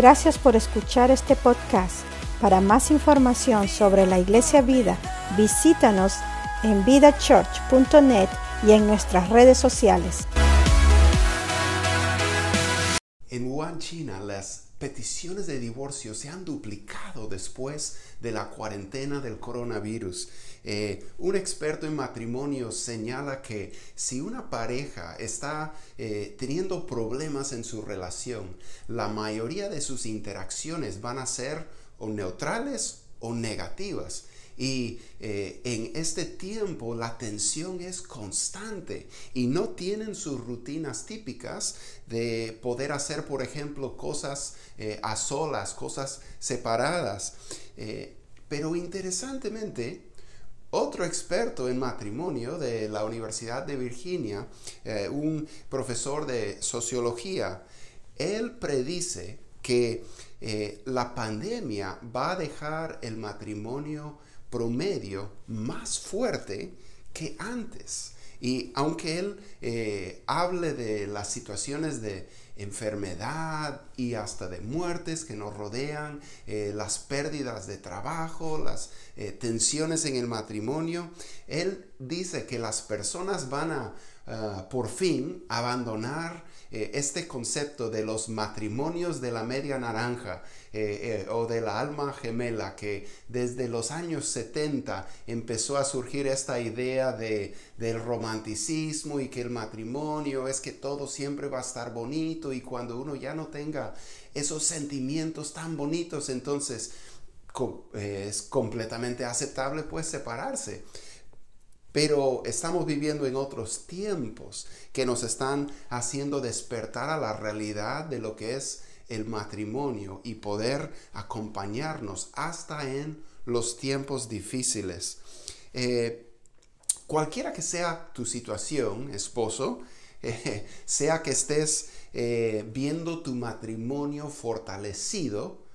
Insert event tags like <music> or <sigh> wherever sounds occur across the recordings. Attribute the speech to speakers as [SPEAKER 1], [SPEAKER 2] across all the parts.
[SPEAKER 1] Gracias por escuchar este podcast. Para más información sobre la Iglesia Vida, visítanos en vidachurch.net y en nuestras redes sociales.
[SPEAKER 2] En Wuhan, China, las peticiones de divorcio se han duplicado después de la cuarentena del coronavirus. Eh, un experto en matrimonio señala que si una pareja está eh, teniendo problemas en su relación, la mayoría de sus interacciones van a ser o neutrales o negativas. Y eh, en este tiempo la tensión es constante y no tienen sus rutinas típicas de poder hacer, por ejemplo, cosas a solas, cosas separadas. Pero interesantemente, otro experto en matrimonio de la Universidad de Virginia, un profesor de sociología, él predice que la pandemia va a dejar el matrimonio promedio más fuerte que antes. Y aunque él eh, hable de las situaciones de enfermedad y hasta de muertes que nos rodean, eh, las pérdidas de trabajo, las eh, tensiones en el matrimonio, él dice que las personas van a ah, por fin abandonar eh, este concepto de los matrimonios de la media naranja eh, eh, o de la alma gemela, que desde los años 70 empezó a surgir esta idea de, del romanticismo y que el matrimonio es que todo siempre va a estar bonito y cuando uno ya no tenga esos sentimientos tan bonitos, entonces es completamente aceptable pues separarse. Pero estamos viviendo en otros tiempos que nos están haciendo despertar a la realidad de lo que es el matrimonio y poder acompañarnos hasta en los tiempos difíciles. Eh, cualquiera que sea tu situación, esposo, <laughs> eh, sea que estés eh, viendo tu matrimonio fortalecido,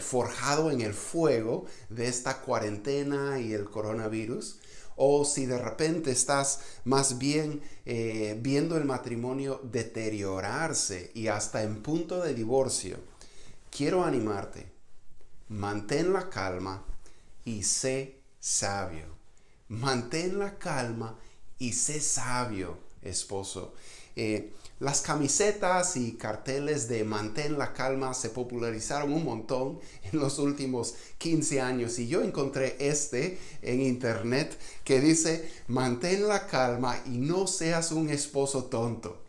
[SPEAKER 2] forjado en el fuego de esta cuarentena y el coronavirus, o si de repente estás más bien eh, viendo el matrimonio deteriorarse y hasta en punto de divorcio, quiero animarte. Mantén la calma y sé sabio. Mantén la calma y sé sabio, esposo. Eh, las camisetas y carteles de mantén la calma se popularizaron un montón en los últimos 15 años y yo encontré este en internet que dice mantén la calma y no seas un esposo tonto.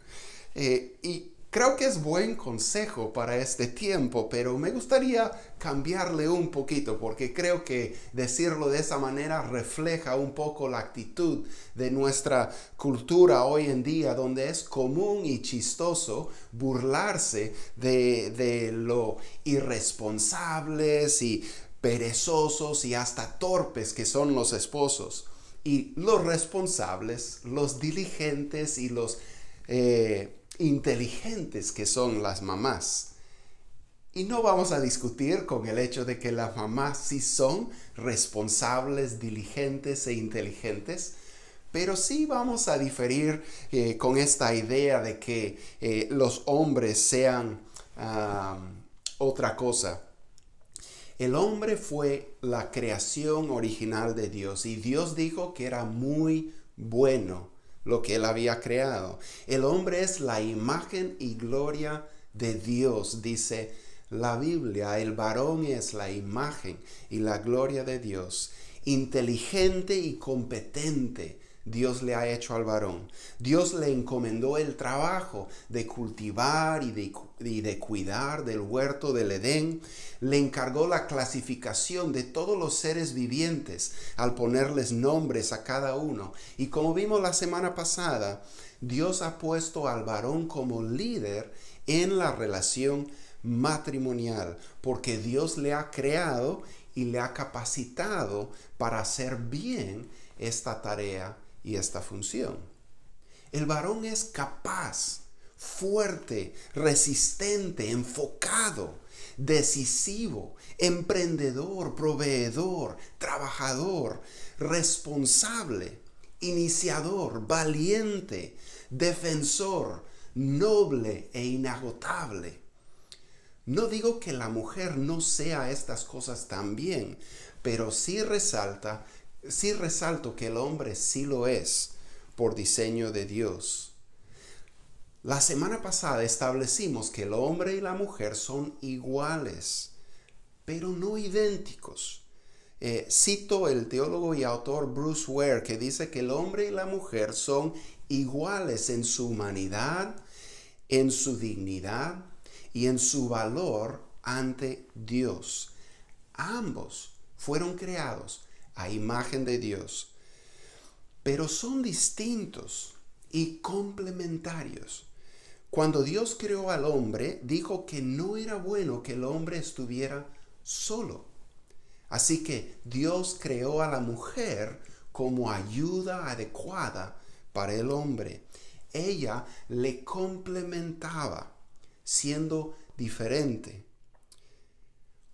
[SPEAKER 2] Eh, y Creo que es buen consejo para este tiempo, pero me gustaría cambiarle un poquito porque creo que decirlo de esa manera refleja un poco la actitud de nuestra cultura hoy en día, donde es común y chistoso burlarse de, lo irresponsables y perezosos y hasta torpes que son los esposos. Y los responsables, los diligentes y los... Eh, inteligentes que son las mamás. Y no vamos a discutir con el hecho de que las mamás sí son responsables, diligentes e inteligentes, pero sí vamos a diferir eh, con esta idea de que eh, los hombres sean otra cosa. El hombre fue la creación original de Dios y Dios dijo que era muy bueno lo que él había creado. El hombre es la imagen y gloria de Dios, dice la Biblia. El varón es la imagen y la gloria de Dios, inteligente y competente Dios le ha hecho al varón. Dios le encomendó el trabajo de cultivar y de, cuidar del huerto del Edén. Le encargó la clasificación de todos los seres vivientes al ponerles nombres a cada uno. Y como vimos la semana pasada, Dios ha puesto al varón como líder en la relación matrimonial, porque Dios le ha creado y le ha capacitado para hacer bien esta tarea y esta función. El varón es capaz, fuerte, resistente, enfocado, decisivo, emprendedor, proveedor, trabajador, responsable, iniciador, valiente, defensor, noble e inagotable. No digo que la mujer no sea estas cosas también, pero sí resalta, sí resalto que el hombre sí lo es por diseño de Dios. La semana pasada establecimos que el hombre y la mujer son iguales, pero no idénticos. Eh, cito el teólogo y autor Bruce Ware que dice que el hombre y la mujer son iguales en su humanidad, en su dignidad y en su valor ante Dios. Ambos fueron creados a imagen de Dios, pero son distintos y complementarios. Cuando Dios creó al hombre, dijo que no era bueno que el hombre estuviera solo. Así que Dios creó a la mujer como ayuda adecuada para el hombre. Ella le complementaba, siendo diferente.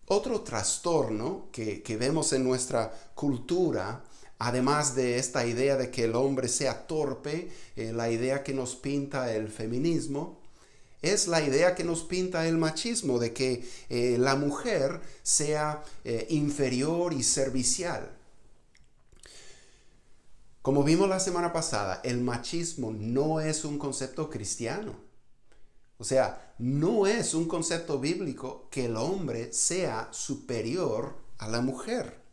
[SPEAKER 2] Otro trastorno que, vemos en nuestra cultura Además de esta idea de que el hombre sea torpe, eh, la idea que nos pinta el feminismo, es la idea que nos pinta el machismo, de que eh, la mujer sea eh, inferior y servicial. Como vimos la semana pasada, el machismo no es un concepto cristiano. O sea, no es un concepto bíblico que el hombre sea superior a la mujer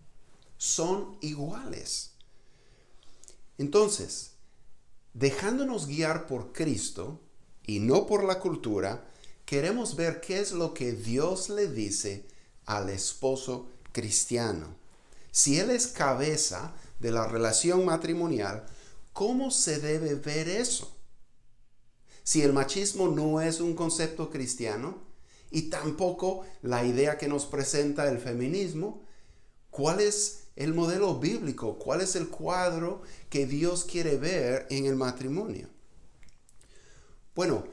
[SPEAKER 2] son iguales. Entonces, dejándonos guiar por Cristo y no por la cultura, queremos ver qué es lo que Dios le dice al esposo cristiano. Si él es cabeza de la relación matrimonial, ¿cómo se debe ver eso? Si el machismo no es un concepto cristiano y tampoco la idea que nos presenta el feminismo, ¿cuál es el modelo bíblico, cuál es el cuadro que Dios quiere ver en el matrimonio. Bueno,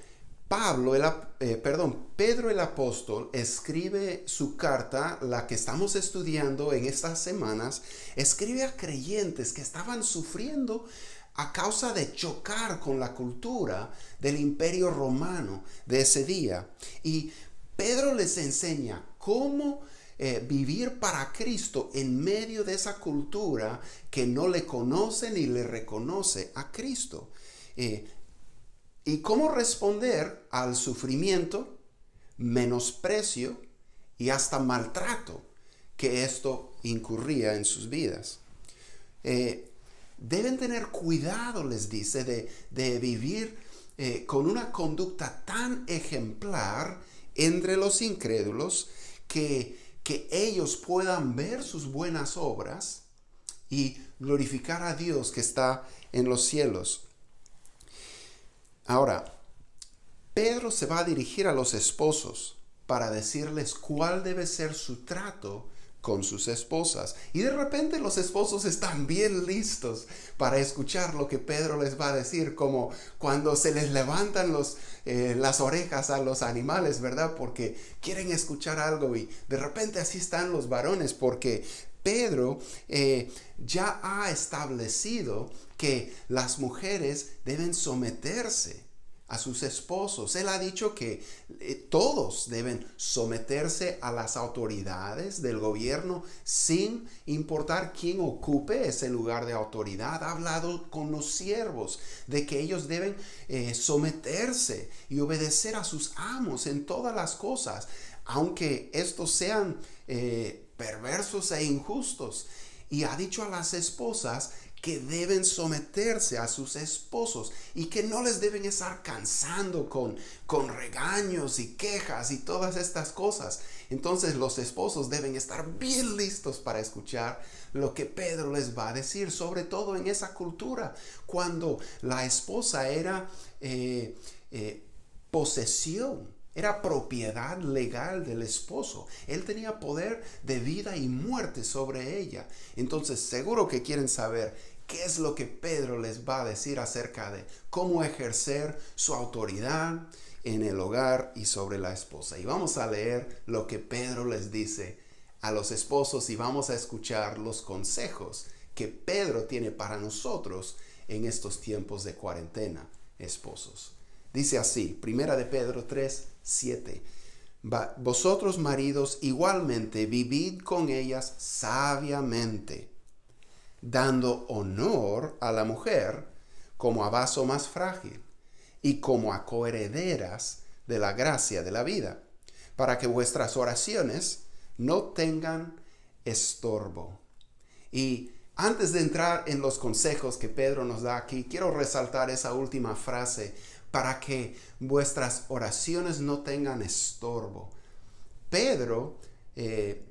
[SPEAKER 2] Pablo, el, eh, perdón, Pedro el apóstol escribe su carta, la que estamos estudiando en estas semanas, escribe a creyentes que estaban sufriendo a causa de chocar con la cultura del imperio romano de ese día. Y Pedro les enseña cómo eh, vivir para Cristo en medio de esa cultura que no le conoce ni le reconoce a Cristo. Eh, y cómo responder al sufrimiento, menosprecio y hasta maltrato que esto incurría en sus vidas. Eh, deben tener cuidado, les dice, de, vivir con una conducta tan ejemplar entre los incrédulos que que ellos puedan ver sus buenas obras y glorificar a Dios que está en los cielos. Ahora, Pedro se va a dirigir a los esposos para decirles cuál debe ser su trato con sus esposas. Y de repente los esposos están bien listos para escuchar lo que Pedro les va a decir, como cuando se les levantan los, eh, las orejas a los animales, ¿verdad? Porque quieren escuchar algo y de repente así están los varones, porque Pedro eh, ya ha establecido que las mujeres deben someterse a sus esposos. Él ha dicho que eh, todos deben someterse a las autoridades del gobierno sin importar quién ocupe ese lugar de autoridad. Ha hablado con los siervos de que ellos deben eh, someterse y obedecer a sus amos en todas las cosas, aunque estos sean eh, perversos e injustos. Y ha dicho a las esposas que deben someterse a sus esposos y que no les deben estar cansando con, con regaños y quejas y todas estas cosas. Entonces los esposos deben estar bien listos para escuchar lo que Pedro les va a decir, sobre todo en esa cultura, cuando la esposa era eh, eh, posesión era propiedad legal del esposo. Él tenía poder de vida y muerte sobre ella. Entonces seguro que quieren saber qué es lo que Pedro les va a decir acerca de cómo ejercer su autoridad en el hogar y sobre la esposa. Y vamos a leer lo que Pedro les dice a los esposos y vamos a escuchar los consejos que Pedro tiene para nosotros en estos tiempos de cuarentena, esposos. Dice así, primera de Pedro 3, 7. vosotros maridos igualmente vivid con ellas sabiamente, dando honor a la mujer como a vaso más frágil y como a coherederas de la gracia de la vida, para que vuestras oraciones no tengan estorbo. Y antes de entrar en los consejos que Pedro nos da aquí, quiero resaltar esa última frase para que vuestras oraciones no tengan estorbo. Pedro eh,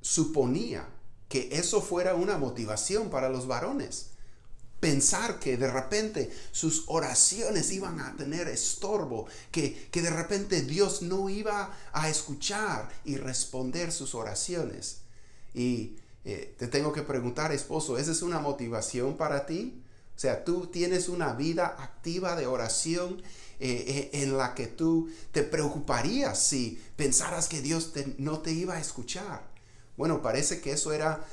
[SPEAKER 2] suponía que eso fuera una motivación para los varones. Pensar que de repente sus oraciones iban a tener estorbo, que, que de repente Dios no iba a escuchar y responder sus oraciones. Y eh, te tengo que preguntar, esposo, ¿esa es una motivación para ti? O sea, tú tienes una vida activa de oración eh, eh, en la que tú te preocuparías si pensaras que Dios no te iba a escuchar. Bueno, parece que eso era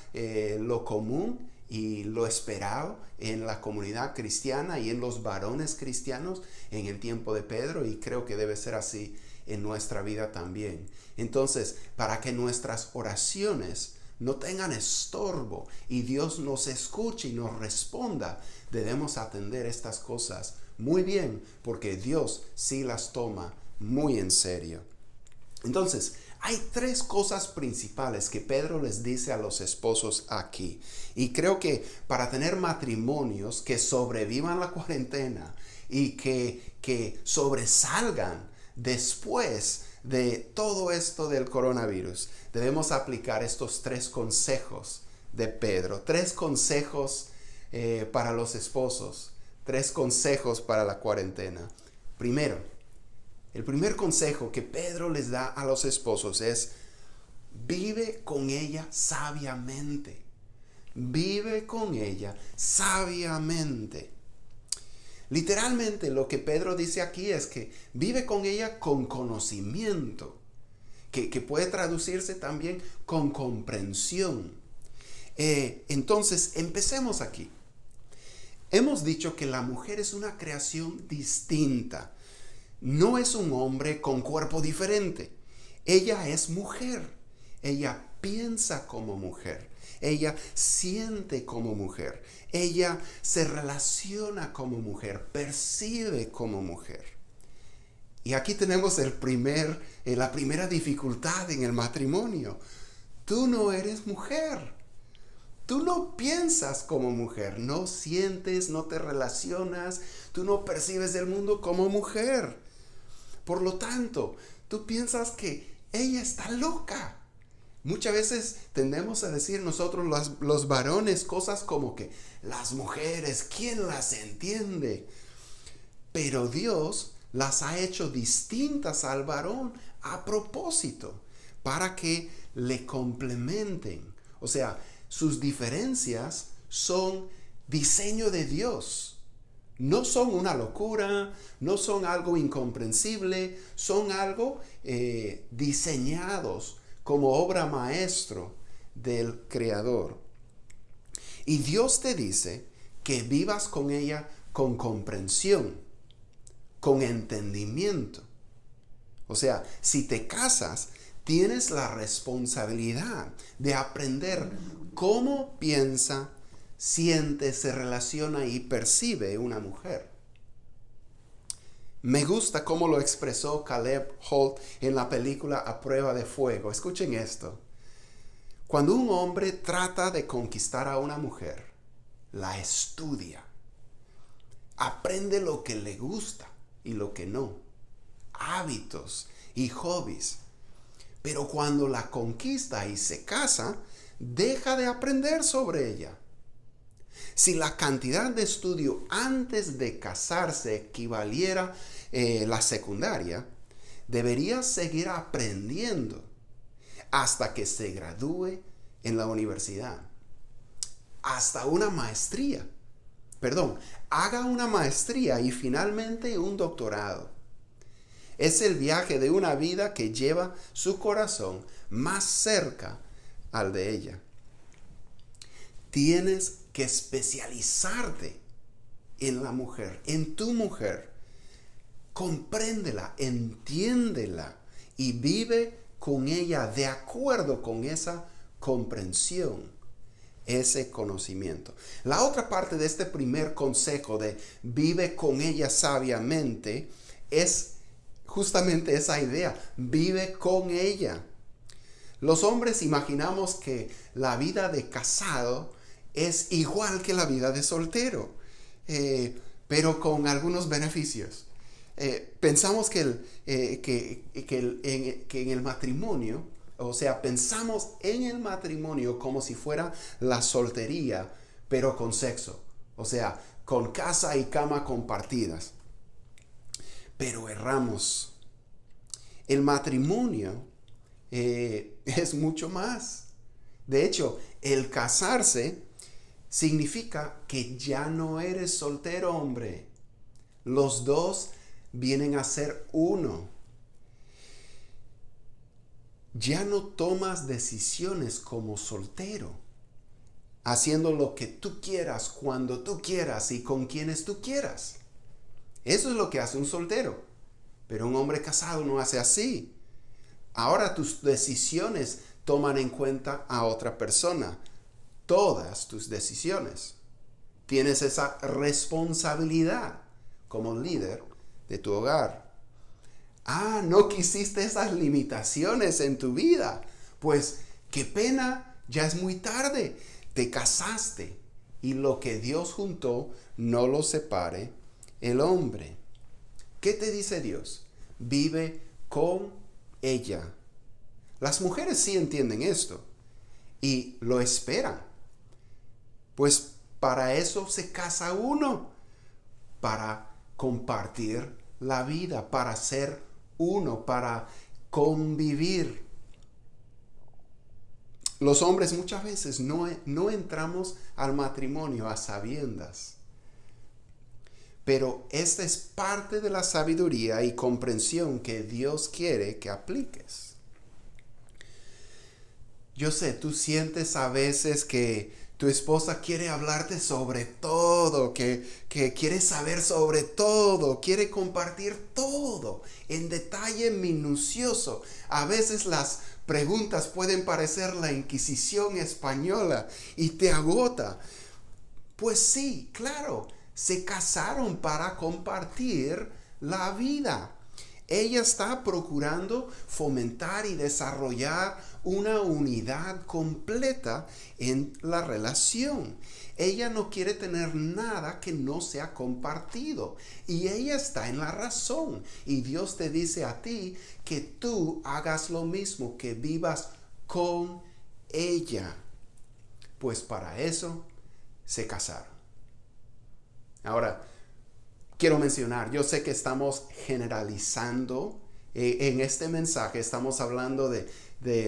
[SPEAKER 2] lo común y lo esperado en la comunidad cristiana y en los varones cristianos en el tiempo de Pedro y creo que debe ser así en nuestra vida también. Entonces, para que nuestras oraciones no tengan estorbo y Dios nos escuche y nos responda, debemos atender estas cosas muy bien porque Dios sí las toma muy en serio. Entonces, hay tres cosas principales que Pedro les dice a los esposos aquí. Y creo que para tener matrimonios que sobrevivan la cuarentena y que, que sobresalgan después de todo esto del coronavirus, debemos aplicar estos tres consejos de Pedro. Tres consejos eh, para los esposos. Tres consejos para la cuarentena. Primero, el primer consejo que Pedro les da a los esposos es, vive con ella sabiamente. Vive con ella sabiamente. Literalmente lo que Pedro dice aquí es que vive con ella con conocimiento, que, puede traducirse también con comprensión. Eh, entonces, empecemos aquí. Hemos dicho que la mujer es una creación distinta. No es un hombre con cuerpo diferente. Ella es mujer. Ella piensa como mujer. Ella siente como mujer. Ella se relaciona como mujer, percibe como mujer. Y aquí tenemos el primer, eh, la primera dificultad en el matrimonio. Tú no eres mujer. Tú no piensas como mujer, no sientes, no te relacionas, tú no percibes el mundo como mujer. Por lo tanto, tú piensas que ella está loca. Muchas veces tendemos a decir nosotros los, varones cosas como que las mujeres, ¿quién las entiende? Pero Dios las ha hecho distintas al varón a propósito para que le complementen. O sea, sus diferencias son diseño de Dios. No son una locura, no son algo incomprensible, son algo eh, diseñados como obra maestro del Creador. Y Dios te dice que vivas con ella con comprensión, con entendimiento. O sea, si te casas, tienes la responsabilidad de aprender cómo piensa, siente, se relaciona y percibe una mujer. Me gusta cómo lo expresó Caleb Holt en la película A prueba de fuego. Escuchen esto. Cuando un hombre trata de conquistar a una mujer, la estudia, aprende lo que le gusta y lo que no, hábitos y hobbies. Pero cuando la conquista y se casa, deja de aprender sobre ella. Si la cantidad de estudio antes de casarse equivaliera eh, la secundaria, debería seguir aprendiendo hasta que se gradúe en la universidad. Hasta una maestría. Perdón, haga una maestría y finalmente un doctorado. Es el viaje de una vida que lleva su corazón más cerca al de ella. Tienes que especializarte en la mujer, en tu mujer. Compréndela, entiéndela y vive con ella de acuerdo con esa comprensión, ese conocimiento. La otra parte de este primer consejo de vive con ella sabiamente es justamente esa idea, vive con ella. Los hombres imaginamos que la vida de casado es igual que la vida de soltero, eh, pero con algunos beneficios. Eh, pensamos que, el, eh, que, en, el matrimonio, o sea, pensamos en el matrimonio como si fuera la soltería, pero con sexo, o sea, con casa y cama compartidas. Pero erramos. El matrimonio <laughs> es mucho más. De hecho, el casarse significa que ya no eres soltero, hombre. Los dos vienen a ser uno. Ya no tomas decisiones como soltero, haciendo lo que tú quieras, cuando tú quieras y con quienes tú quieras. Eso es lo que hace un soltero. Pero un hombre casado no hace así. Ahora tus decisiones toman en cuenta a otra persona. Todas tus decisiones. Tienes esa responsabilidad como líder de tu hogar. Ah, no quisiste esas limitaciones en tu vida. Pues qué pena, ya es muy tarde. Te casaste y lo que Dios juntó no lo separe el hombre. ¿Qué te dice Dios? Vive con ella. Las mujeres sí entienden esto y lo esperan. Pues para eso se casa uno, para compartir la vida, para ser uno, para convivir. Los hombres muchas veces no, no entramos al matrimonio a sabiendas. Pero esta es parte de la sabiduría y comprensión que Dios quiere que apliques. Yo sé, tú sientes a veces que tu esposa quiere hablarte sobre todo, que, que quiere saber sobre todo, quiere compartir todo en detalle minucioso. A veces las preguntas pueden parecer la Inquisición española y te agota. Pues sí, claro, se casaron para compartir la vida. Ella está procurando fomentar y desarrollar una unidad completa en la relación. Ella no quiere tener nada que no sea compartido. Y ella está en la razón. Y Dios te dice a ti que tú hagas lo mismo, que vivas con ella. Pues para eso se casaron. Ahora, quiero mencionar, yo sé que estamos generalizando eh, en este mensaje, estamos hablando de,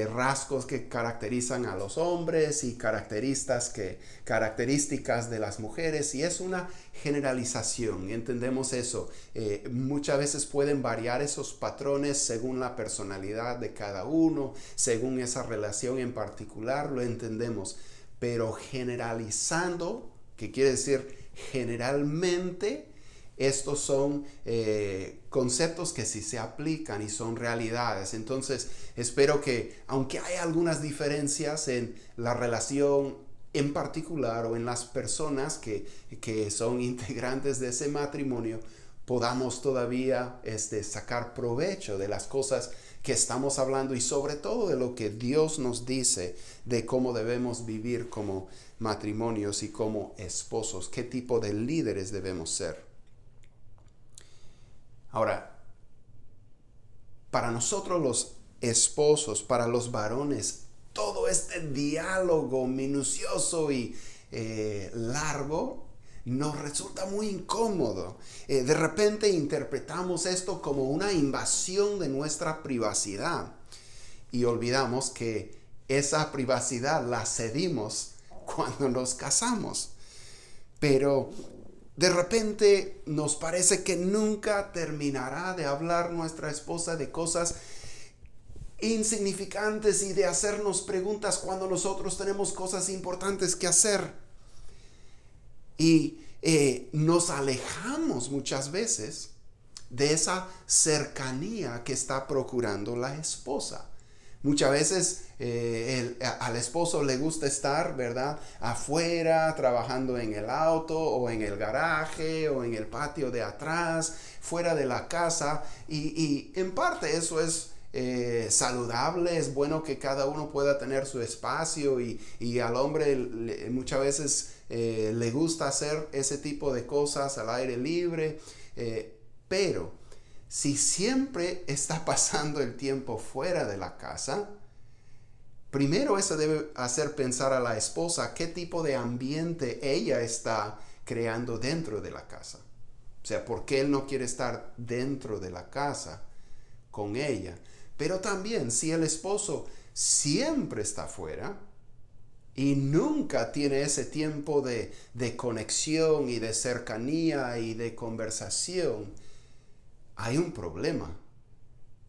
[SPEAKER 2] rasgos que caracterizan a los hombres y características, que, características de las mujeres y es una generalización, entendemos eso. Eh, muchas veces pueden variar esos patrones según la personalidad de cada uno, según esa relación en particular, lo entendemos, pero generalizando, que quiere decir generalmente estos son eh, conceptos que sí se aplican y son realidades. Entonces, espero que, aunque hay algunas diferencias en la relación en particular o en las personas que, son <laughs> integrantes de ese matrimonio, podamos todavía este, sacar provecho de las cosas que estamos hablando y sobre todo de lo que Dios nos dice de cómo debemos vivir como matrimonios y como esposos, qué tipo de líderes debemos ser. Ahora, para nosotros los esposos, para los varones, todo este diálogo minucioso y eh, largo nos resulta muy incómodo. Eh, de repente interpretamos esto como una invasión de nuestra privacidad y olvidamos que esa privacidad la cedimos <laughs> cuando nos casamos. Pero de repente nos parece que nunca terminará de hablar nuestra esposa de cosas insignificantes y de hacernos preguntas cuando nosotros tenemos cosas importantes que hacer. Y eh, nos alejamos muchas veces de esa cercanía que está procurando la esposa. Muchas veces eh, al esposo le gusta estar, ¿verdad? Afuera, trabajando en el auto o en el garaje o en el patio de atrás, fuera de la casa. Y, en parte eso es eh, saludable, es bueno que cada uno pueda tener su espacio y, al hombre muchas veces eh, le gusta hacer ese tipo de cosas al aire libre. pero si siempre está <laughs> pasando el tiempo fuera de la casa, primero eso debe hacer pensar a la esposa qué tipo de ambiente ella está creando dentro de la casa. O sea, por qué él no quiere estar dentro de la casa con ella. Pero también si el esposo siempre está fuera y nunca tiene ese tiempo de, de conexión y de cercanía y de conversación, hay un problema.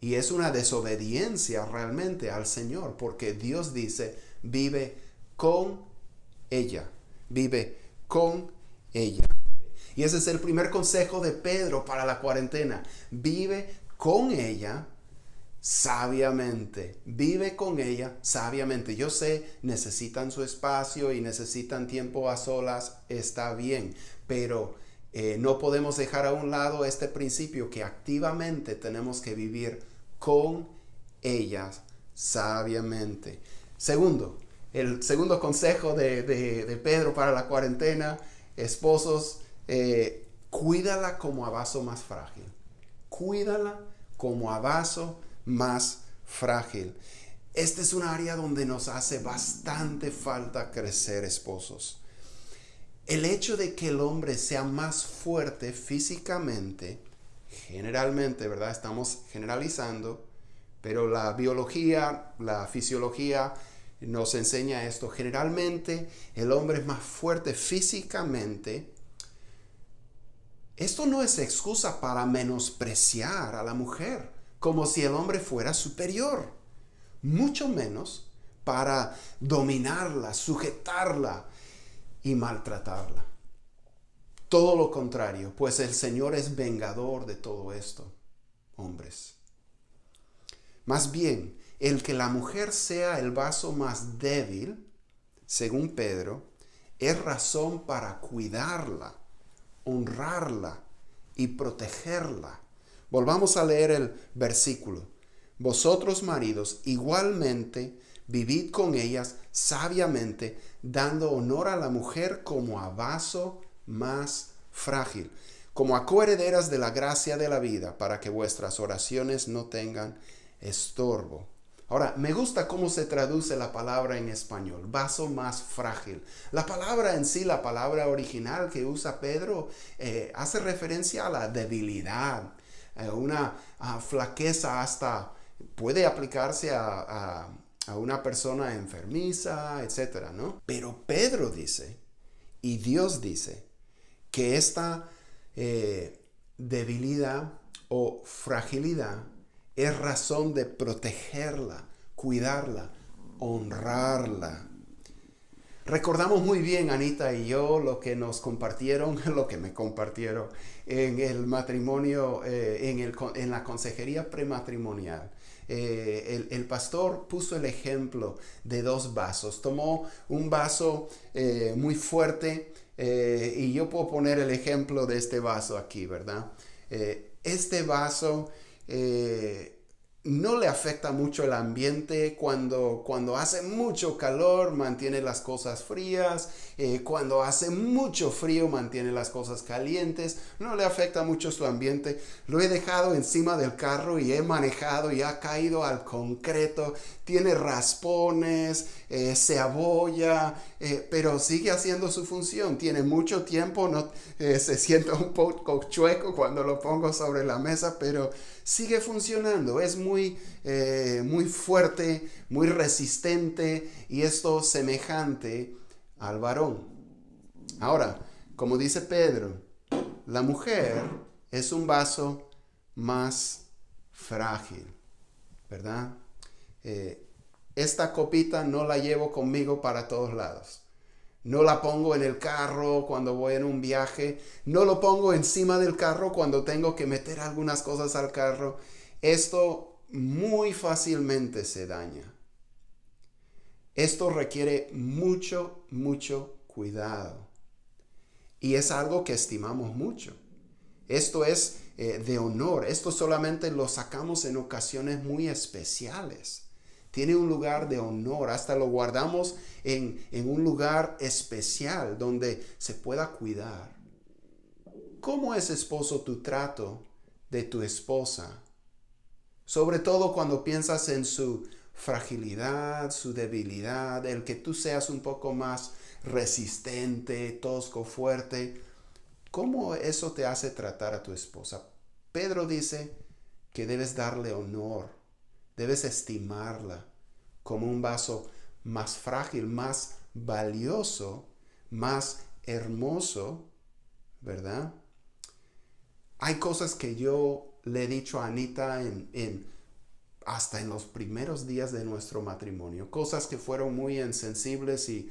[SPEAKER 2] Y es una desobediencia realmente al Señor, porque Dios dice, vive con ella, vive con ella. Y ese es el primer consejo de Pedro para la cuarentena. Vive con ella sabiamente. Vive con ella sabiamente. Yo sé, necesitan su espacio y necesitan tiempo a solas. Está bien. Pero eh, no podemos dejar a un lado este principio que activamente tenemos que vivir con ellas sabiamente. Segundo, el segundo consejo de, Pedro para la cuarentena, esposos, eh, cuídala como a vaso más frágil. Cuídala como a vaso más frágil. Este es un área donde nos hace bastante falta crecer, esposos. El hecho de que el hombre sea más fuerte físicamente, generalmente, ¿verdad? Estamos generalizando, pero la biología, la fisiología nos enseña esto. Generalmente el hombre es más fuerte físicamente. Esto no es excusa para menospreciar a la mujer, como si el hombre fuera superior. Mucho menos para dominarla, sujetarla, y maltratarla. Todo lo contrario, pues el Señor es vengador de todo esto, hombres. Más bien, el que la mujer sea el vaso más débil, según Pedro, es razón para cuidarla, honrarla y protegerla. Volvamos a leer el versículo. Vosotros maridos igualmente vivid con ellas sabiamente, dando honor a la mujer como a vaso más frágil, como a coherederas de la gracia de la vida, para que vuestras oraciones no tengan estorbo. Ahora, me gusta cómo se traduce la palabra en español, vaso más frágil. La palabra en sí, la palabra original que usa Pedro, eh, hace referencia a la debilidad, a una flaqueza hasta, puede aplicarse a a una persona enfermiza, etcétera, ¿no? Pero Pedro dice, y Dios dice, que esta eh, debilidad o fragilidad es razón de protegerla, cuidarla, honrarla. Recordamos muy bien, Anita y yo, lo que nos compartieron, <laughs> lo que me compartieron en el matrimonio, eh, en, el, en la consejería prematrimonial. Eh, el, pastor puso el ejemplo de dos vasos. Tomó un vaso muy fuerte eh, y yo puedo poner el ejemplo de este vaso aquí, ¿verdad? este vaso no le afecta mucho el ambiente cuando, cuando hace mucho calor, mantiene las cosas frías, eh, cuando hace mucho frío, mantiene las cosas calientes, no le afecta mucho su ambiente. Lo he dejado encima del carro y he manejado y ha caído al concreto, tiene raspones, eh, se abolla, eh, pero sigue haciendo su función, tiene mucho tiempo, no, se siente un poco chueco cuando lo pongo sobre la mesa, pero sigue funcionando, es muy, eh, muy fuerte, muy resistente y esto semejante al varón. Ahora, como dice Pedro, la mujer es un vaso más frágil, ¿verdad? Eh, esta copita no la llevo conmigo para todos lados. No la pongo en el carro cuando voy en un viaje. No lo pongo encima del carro cuando tengo que meter algunas cosas al carro. Esto muy fácilmente se daña. Esto requiere mucho, mucho cuidado. Y es algo que estimamos mucho. Esto es eh, de honor. Esto solamente lo sacamos en ocasiones muy especiales. Tiene un lugar de honor. Hasta lo guardamos en, en un lugar especial donde se pueda cuidar. ¿Cómo es esposo tu trato de tu esposa? Sobre todo cuando piensas en su fragilidad, su debilidad, el que tú seas un poco más resistente, tosco, fuerte. ¿Cómo eso te hace tratar a tu esposa? Pedro dice que debes darle honor, debes estimarla como un vaso más frágil, más valioso, más hermoso, ¿verdad? Hay cosas que yo le he dicho a Anita hasta en los primeros días de nuestro matrimonio. Cosas que fueron muy insensibles y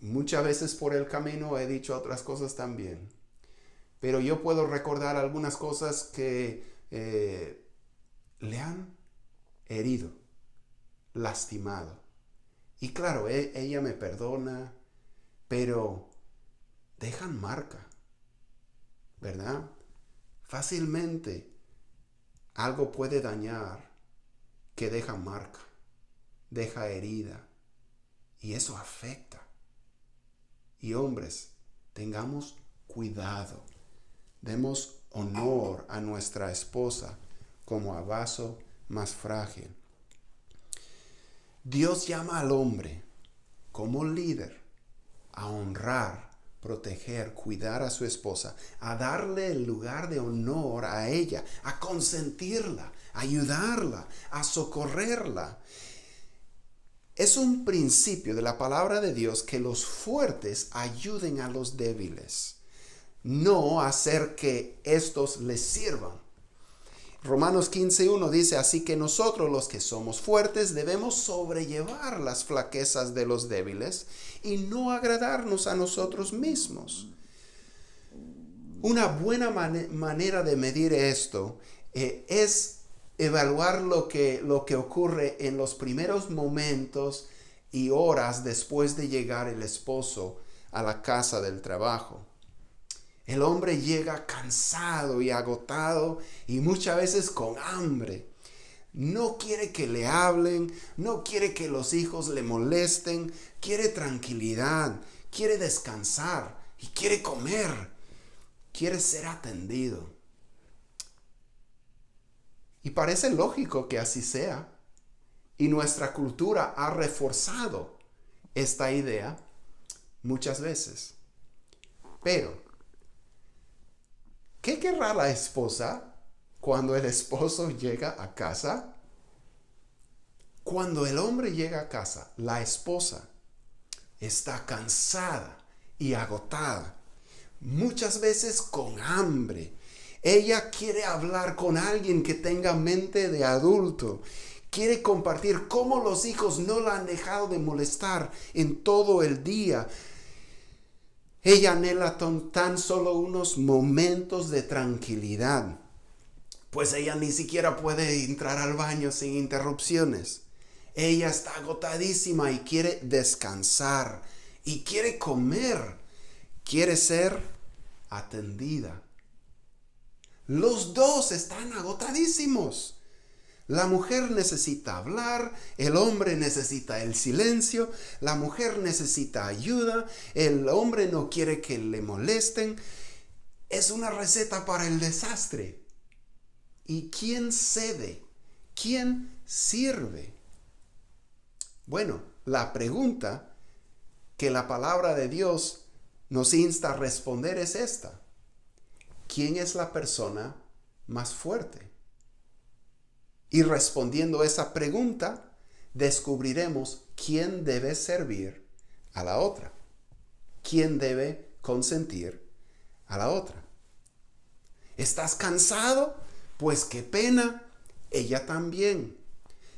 [SPEAKER 2] muchas veces por el camino he dicho otras cosas también. Pero yo puedo recordar algunas cosas que eh, le han herido, lastimado. Y claro, e, ella me perdona, pero dejan marca, ¿verdad? Fácilmente algo puede dañar que deja marca, deja herida. Y eso afecta. Y hombres, tengamos cuidado. Demos honor a nuestra esposa como a vaso más frágil. Dios llama al hombre como líder a honrar, proteger, cuidar a su esposa, a darle el lugar de honor a ella, a consentirla, ayudarla, a socorrerla. Es un principio de la palabra de Dios que los fuertes ayuden a los débiles, no hacer que estos les sirvan. Romanos 15.1 dice, así que nosotros los que somos fuertes debemos sobrellevar las flaquezas de los débiles y no agradarnos a nosotros mismos. Una buena manera de medir esto eh, es evaluar lo que, lo que ocurre en los primeros momentos y horas después de llegar el esposo a la casa del trabajo. El hombre llega cansado y agotado y muchas veces con hambre. No quiere que le hablen, no quiere que los hijos le molesten, quiere tranquilidad, quiere descansar y quiere comer, quiere ser atendido. Y parece lógico que así sea. Y nuestra cultura ha reforzado esta idea muchas veces. Pero, ¿qué querrá la esposa cuando el esposo llega a casa? Cuando el hombre llega a casa, la esposa está cansada y agotada, muchas veces con hambre, ella quiere hablar con alguien que tenga mente de adulto. Quiere compartir cómo los hijos no la han dejado de molestar en todo el día. Ella anhela tan solo unos momentos de tranquilidad, pues ella ni siquiera puede entrar al baño sin interrupciones. Ella está agotadísima y quiere descansar y quiere comer, quiere ser atendida. Los dos están agotadísimos. La mujer necesita hablar, el hombre necesita el silencio, la mujer necesita ayuda, el hombre no quiere que le molesten. Es una receta para el desastre. ¿Y quién cede? ¿Quién sirve? Bueno, la pregunta que la palabra de Dios nos insta a responder es esta. ¿quién es la persona más fuerte? Y respondiendo esa pregunta, descubriremos quién debe servir a la otra, quién debe consentir a la otra. ¿Estás cansado? Pues qué pena, ella también.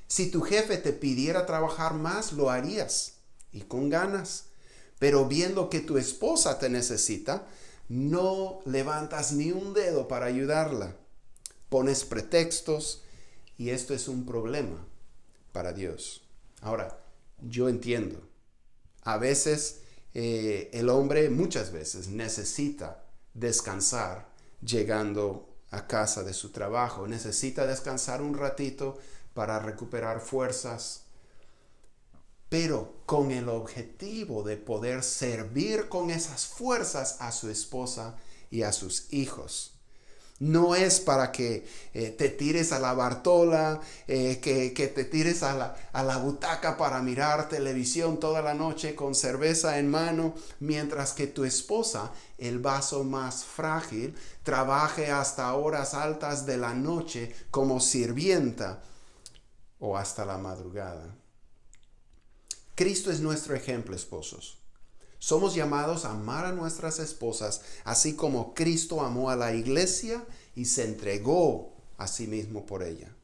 [SPEAKER 2] Si tu jefe te pidiera trabajar más, lo harías y con ganas. Pero viendo que tu esposa te necesita, no levantas ni un dedo para ayudarla. Pones pretextos y esto es un problema para Dios. Ahora, yo entiendo. A veces eh, el hombre muchas veces necesita descansar llegando a casa de su trabajo. Necesita descansar un ratito para recuperar fuerzas, pero con el objetivo de poder servir con esas fuerzas a su esposa y a sus hijos. No es para que eh, te tires a la bartola, eh, que, que, te tires a la, a la butaca para mirar televisión toda la noche con cerveza en mano, mientras que tu esposa, el vaso más frágil, trabaje hasta horas altas de la noche como sirvienta o hasta la madrugada. Cristo es nuestro ejemplo, esposos. Somos llamados a amar a nuestras esposas, así como Cristo amó a la iglesia y se entregó a sí mismo por ella.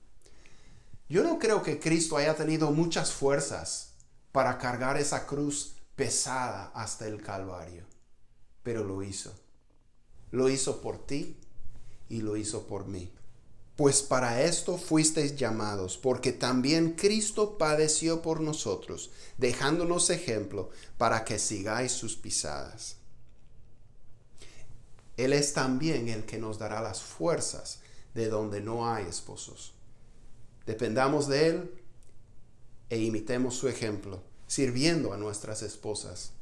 [SPEAKER 2] Yo no creo que Cristo haya tenido muchas fuerzas para cargar esa cruz pesada hasta el Calvario, pero lo hizo. Lo hizo por ti y lo hizo por mí. Pues para esto fuisteis llamados, porque también Cristo padeció por nosotros, dejándonos ejemplo para que sigáis sus pisadas. Él es también el que nos dará las fuerzas de donde no hay esposos. Dependamos de Él e imitemos su ejemplo, sirviendo a nuestras esposas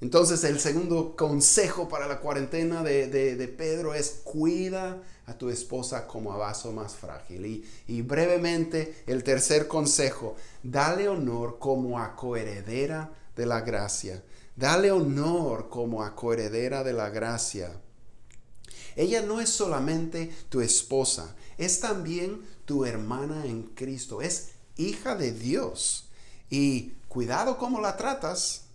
[SPEAKER 2] entonces el segundo consejo para la cuarentena de, Pedro es cuida a tu esposa como a vaso más frágil. Y, y, brevemente el tercer consejo, dale honor como a coheredera de la gracia. Dale honor como a coheredera de la gracia. Ella no es solamente tu esposa, es también tu hermana en Cristo, es hija de Dios. Y cuidado cómo la tratas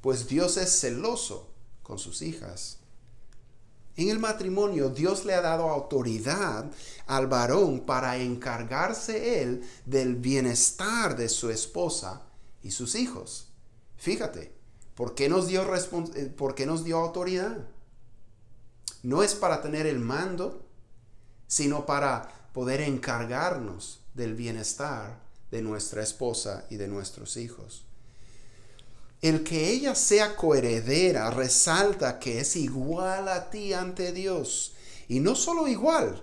[SPEAKER 2] pues Dios es celoso con sus hijas. En el matrimonio Dios le ha dado autoridad al varón para encargarse él del bienestar de su esposa y sus hijos. Fíjate, ¿por qué nos dio, eh, ¿por qué nos dio autoridad? No es para tener el mando, sino para poder encargarnos del bienestar de nuestra esposa y de nuestros hijos. El que ella sea coheredera resalta que es igual a ti ante Dios. Y no solo igual,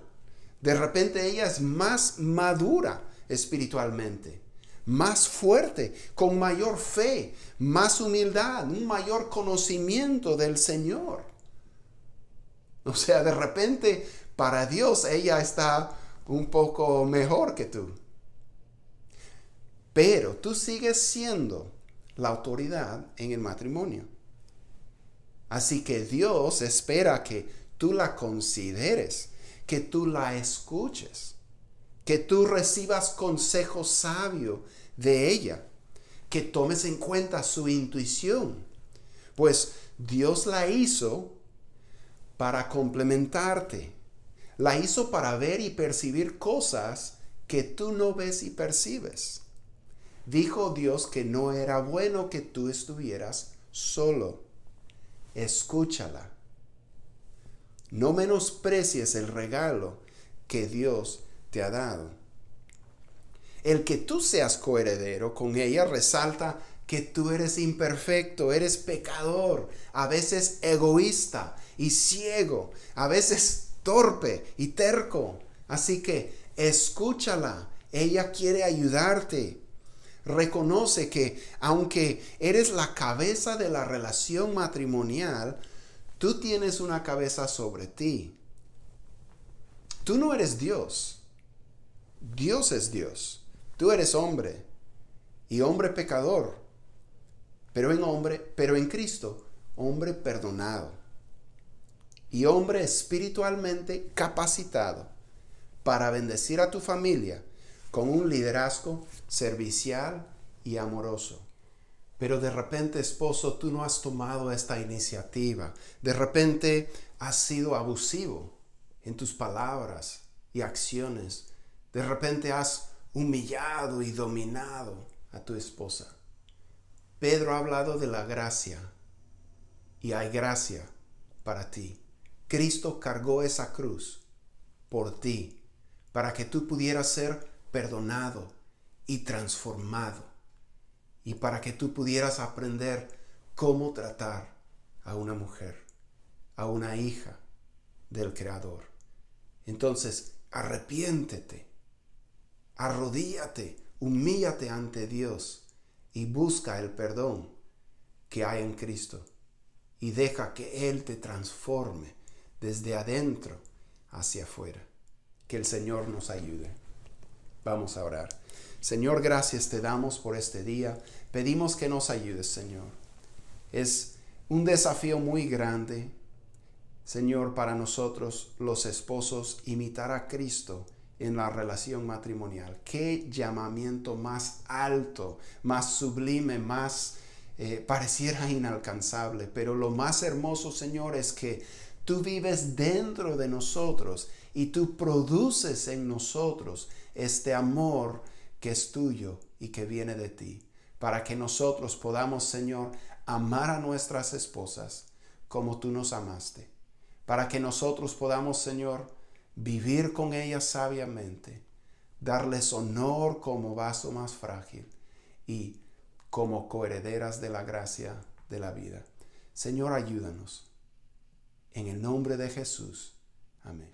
[SPEAKER 2] de repente ella es más madura espiritualmente, más fuerte, con mayor fe, más humildad, un mayor conocimiento del Señor. O sea, de repente para Dios ella está un poco mejor que tú. Pero tú sigues siendo la autoridad en el matrimonio. Así que Dios espera que tú la consideres, que tú la escuches, que tú recibas consejo sabio de ella, que tomes en cuenta su intuición, pues Dios la hizo para complementarte, la hizo para ver y percibir cosas que tú no ves y percibes dijo Dios que no era bueno que tú estuvieras solo. Escúchala. No menosprecies el regalo que Dios te ha dado. El que tú seas coheredero con ella resalta que tú eres imperfecto, eres pecador, a veces egoísta y ciego, a veces torpe y terco. Así que escúchala, ella quiere ayudarte reconoce que aunque eres la cabeza de la relación matrimonial, tú tienes una cabeza sobre ti. Tú no eres Dios. Dios es Dios. Tú eres hombre y hombre pecador, pero en hombre, pero en Cristo, hombre perdonado y hombre espiritualmente capacitado para bendecir a tu familia con un liderazgo servicial y amoroso. Pero de repente, esposo, tú no has tomado esta iniciativa. De repente has sido abusivo en tus palabras y acciones. De repente has humillado y dominado a tu esposa. Pedro ha hablado de la gracia y hay gracia para ti. Cristo cargó esa cruz por ti, para que tú pudieras ser perdonado y transformado, y para que tú pudieras aprender cómo tratar a una mujer, a una hija del Creador. Entonces, arrepiéntete, arrodíate, humíllate ante Dios y busca el perdón que hay en Cristo y deja que Él te transforme desde adentro hacia afuera. Que el Señor nos ayude. Vamos a orar. Señor, gracias te damos por este día. Pedimos que nos ayudes, Señor. Es un desafío muy grande, Señor, para nosotros los esposos imitar a Cristo en la relación matrimonial. Qué llamamiento más alto, más sublime, más eh, pareciera inalcanzable. Pero lo más hermoso, Señor, es que tú vives dentro de nosotros y tú produces en nosotros este amor que es tuyo y que viene de ti, para que nosotros podamos, Señor, amar a nuestras esposas como tú nos amaste, para que nosotros podamos, Señor, vivir con ellas sabiamente, darles honor como vaso más frágil y como coherederas de la gracia de la vida. Señor, ayúdanos. En el nombre de Jesús. Amén.